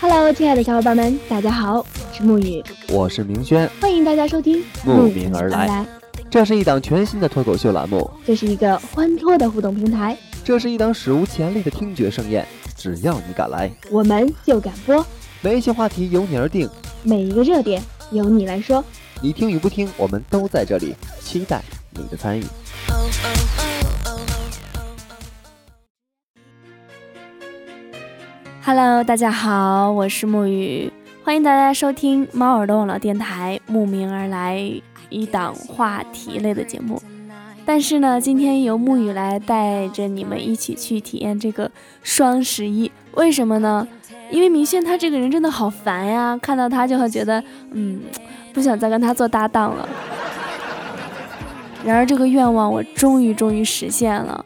Hello，亲爱的小伙伴们，大家好，我是沐雨，我是明轩，欢迎大家收听慕名而来。这是一档全新的脱口秀栏目，这是一个欢脱的互动平台，这是一档史无前例的听觉盛宴。只要你敢来，我们就敢播。每一期话题由你而定，每一个热点由你来说。你听与不听，我们都在这里，期待你的参与。Hello，大家好，我是沐雨，欢迎大家收听猫耳朵网络电台慕名而来一档话题类的节目。但是呢，今天由沐雨来带着你们一起去体验这个双十一，为什么呢？因为明轩他这个人真的好烦呀，看到他就会觉得，嗯。不想再跟他做搭档了。然而这个愿望我终于终于实现了。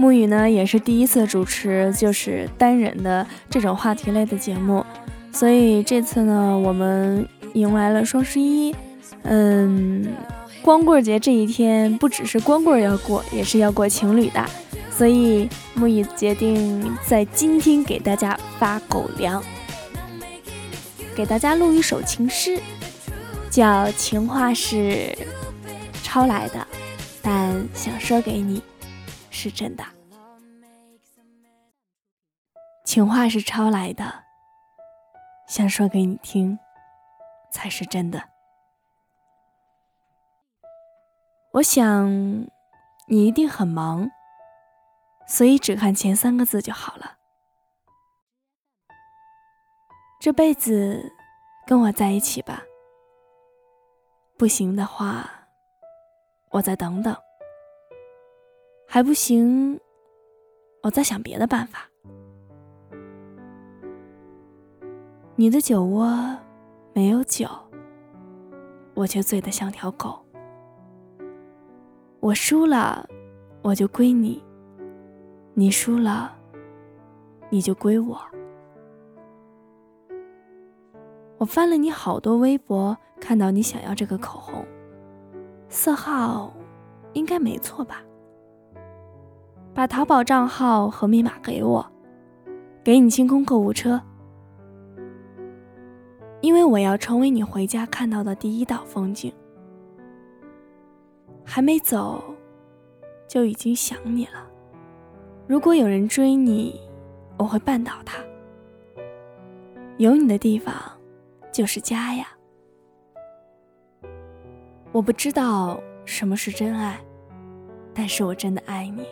沐雨呢也是第一次主持就是单人的这种话题类的节目，所以这次呢我们迎来了双十一，嗯，光棍节这一天不只是光棍要过，也是要过情侣的，所以沐雨决定在今天给大家发狗粮，给大家录一首情诗。叫情话是抄来的，但想说给你是真的。情话是抄来的，想说给你听才是真的。我想你一定很忙，所以只看前三个字就好了。这辈子跟我在一起吧。不行的话，我再等等。还不行，我再想别的办法。你的酒窝没有酒，我却醉得像条狗。我输了，我就归你；你输了，你就归我。我翻了你好多微博。看到你想要这个口红，色号应该没错吧？把淘宝账号和密码给我，给你清空购物车，因为我要成为你回家看到的第一道风景。还没走，就已经想你了。如果有人追你，我会绊倒他。有你的地方，就是家呀。我不知道什么是真爱，但是我真的爱你。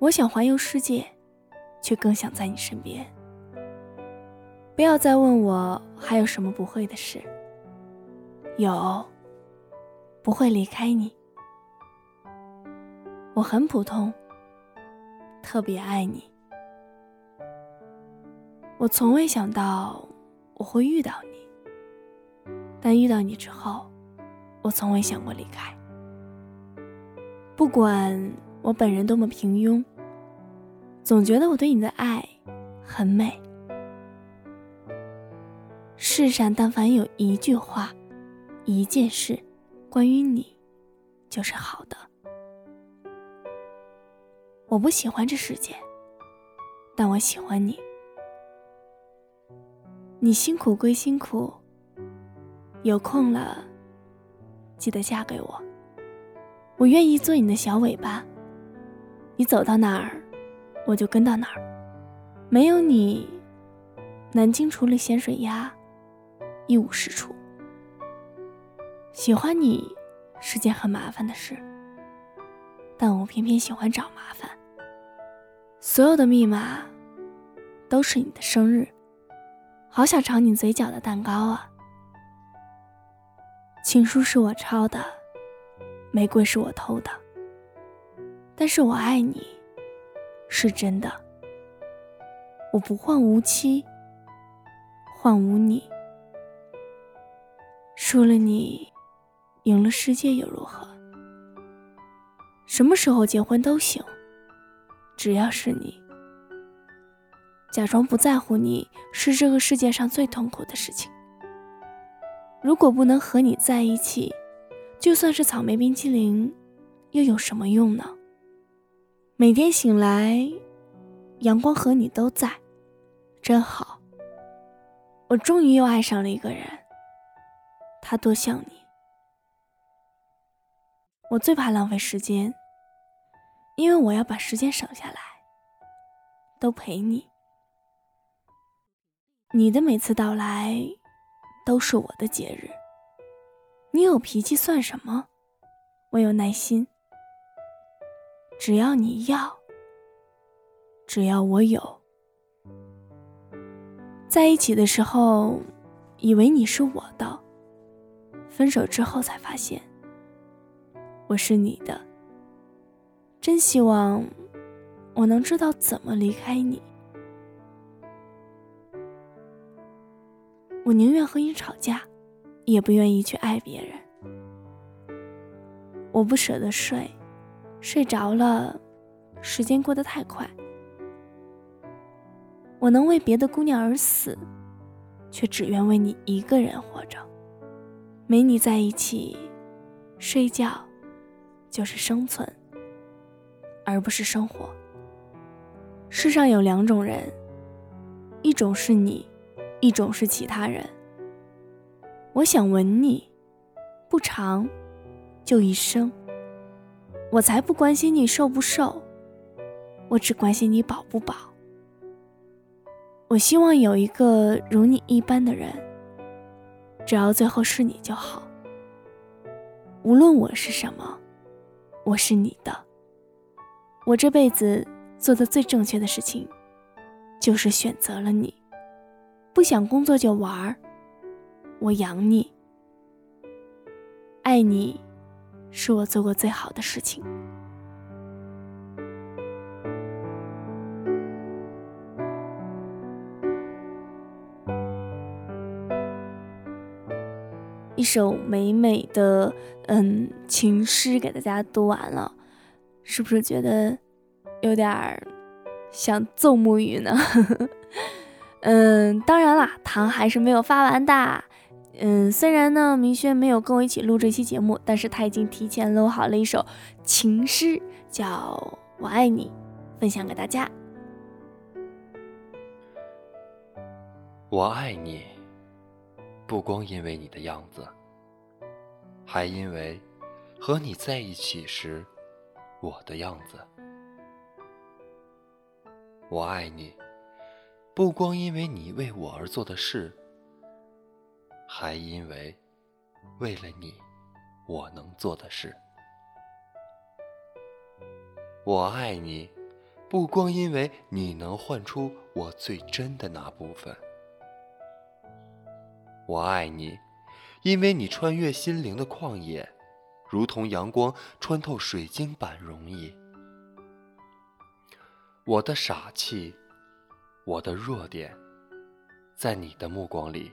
我想环游世界，却更想在你身边。不要再问我还有什么不会的事。有，不会离开你。我很普通，特别爱你。我从未想到我会遇到你。但遇到你之后，我从未想过离开。不管我本人多么平庸，总觉得我对你的爱很美。世上但凡有一句话、一件事关于你，就是好的。我不喜欢这世界，但我喜欢你。你辛苦归辛苦。有空了，记得嫁给我。我愿意做你的小尾巴，你走到哪儿，我就跟到哪儿。没有你，南京除了咸水鸭，一无是处。喜欢你是件很麻烦的事，但我偏偏喜欢找麻烦。所有的密码都是你的生日，好想尝你嘴角的蛋糕啊！情书是我抄的，玫瑰是我偷的，但是我爱你，是真的。我不换无期，换无你。输了你，赢了世界又如何？什么时候结婚都行，只要是你。假装不在乎你，是这个世界上最痛苦的事情。如果不能和你在一起，就算是草莓冰淇淋，又有什么用呢？每天醒来，阳光和你都在，真好。我终于又爱上了一个人，他多像你。我最怕浪费时间，因为我要把时间省下来，都陪你。你的每次到来，都是我的节日。你有脾气算什么？我有耐心。只要你要，只要我有。在一起的时候，以为你是我的；分手之后才发现。我是你的，真希望我能知道怎么离开你。我宁愿和你吵架，也不愿意去爱别人。我不舍得睡，睡着了，时间过得太快。我能为别的姑娘而死，却只愿为你一个人活着。没你在一起，睡觉。就是生存，而不是生活。世上有两种人，一种是你，一种是其他人。我想吻你，不长，就一生。我才不关心你瘦不瘦，我只关心你饱不饱。我希望有一个如你一般的人，只要最后是你就好。无论我是什么。我是你的，我这辈子做的最正确的事情，就是选择了你。不想工作就玩儿，我养你，爱你，是我做过最好的事情。一首美美的嗯情诗给大家读完了，是不是觉得有点想揍木鱼呢？嗯，当然啦，糖还是没有发完的。嗯，虽然呢明轩没有跟我一起录这期节目，但是他已经提前录好了一首情诗，叫我爱你，分享给大家。我爱你。不光因为你的样子，还因为和你在一起时我的样子。我爱你，不光因为你为我而做的事，还因为为了你我能做的事。我爱你，不光因为你能唤出我最真的那部分。我爱你，因为你穿越心灵的旷野，如同阳光穿透水晶般容易。我的傻气，我的弱点，在你的目光里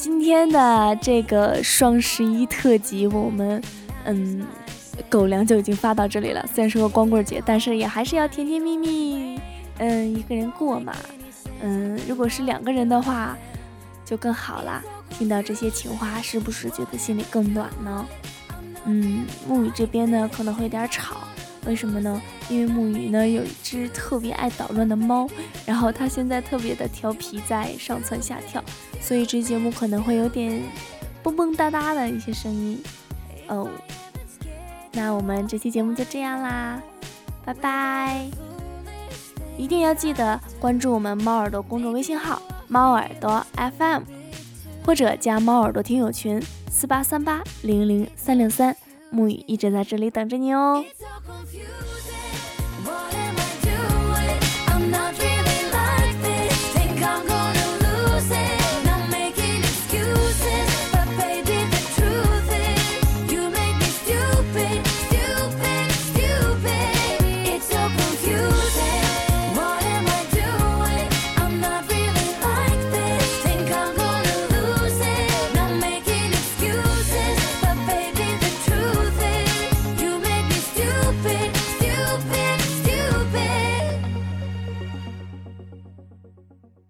今天的这个双十一特辑，我们嗯，狗粮就已经发到这里了。虽然是个光棍节，但是也还是要甜甜蜜蜜，嗯，一个人过嘛。嗯，如果是两个人的话，就更好啦。听到这些情话，是不是觉得心里更暖呢？嗯，木雨这边呢可能会有点吵，为什么呢？因为木鱼呢有一只特别爱捣乱的猫，然后它现在特别的调皮，在上蹿下跳，所以这节目可能会有点蹦蹦哒哒的一些声音。哦，那我们这期节目就这样啦，拜拜。一定要记得关注我们猫耳朵公众微信号“猫耳朵 FM”，或者加猫耳朵听友群四八三八零零三零三，木雨一直在这里等着你哦。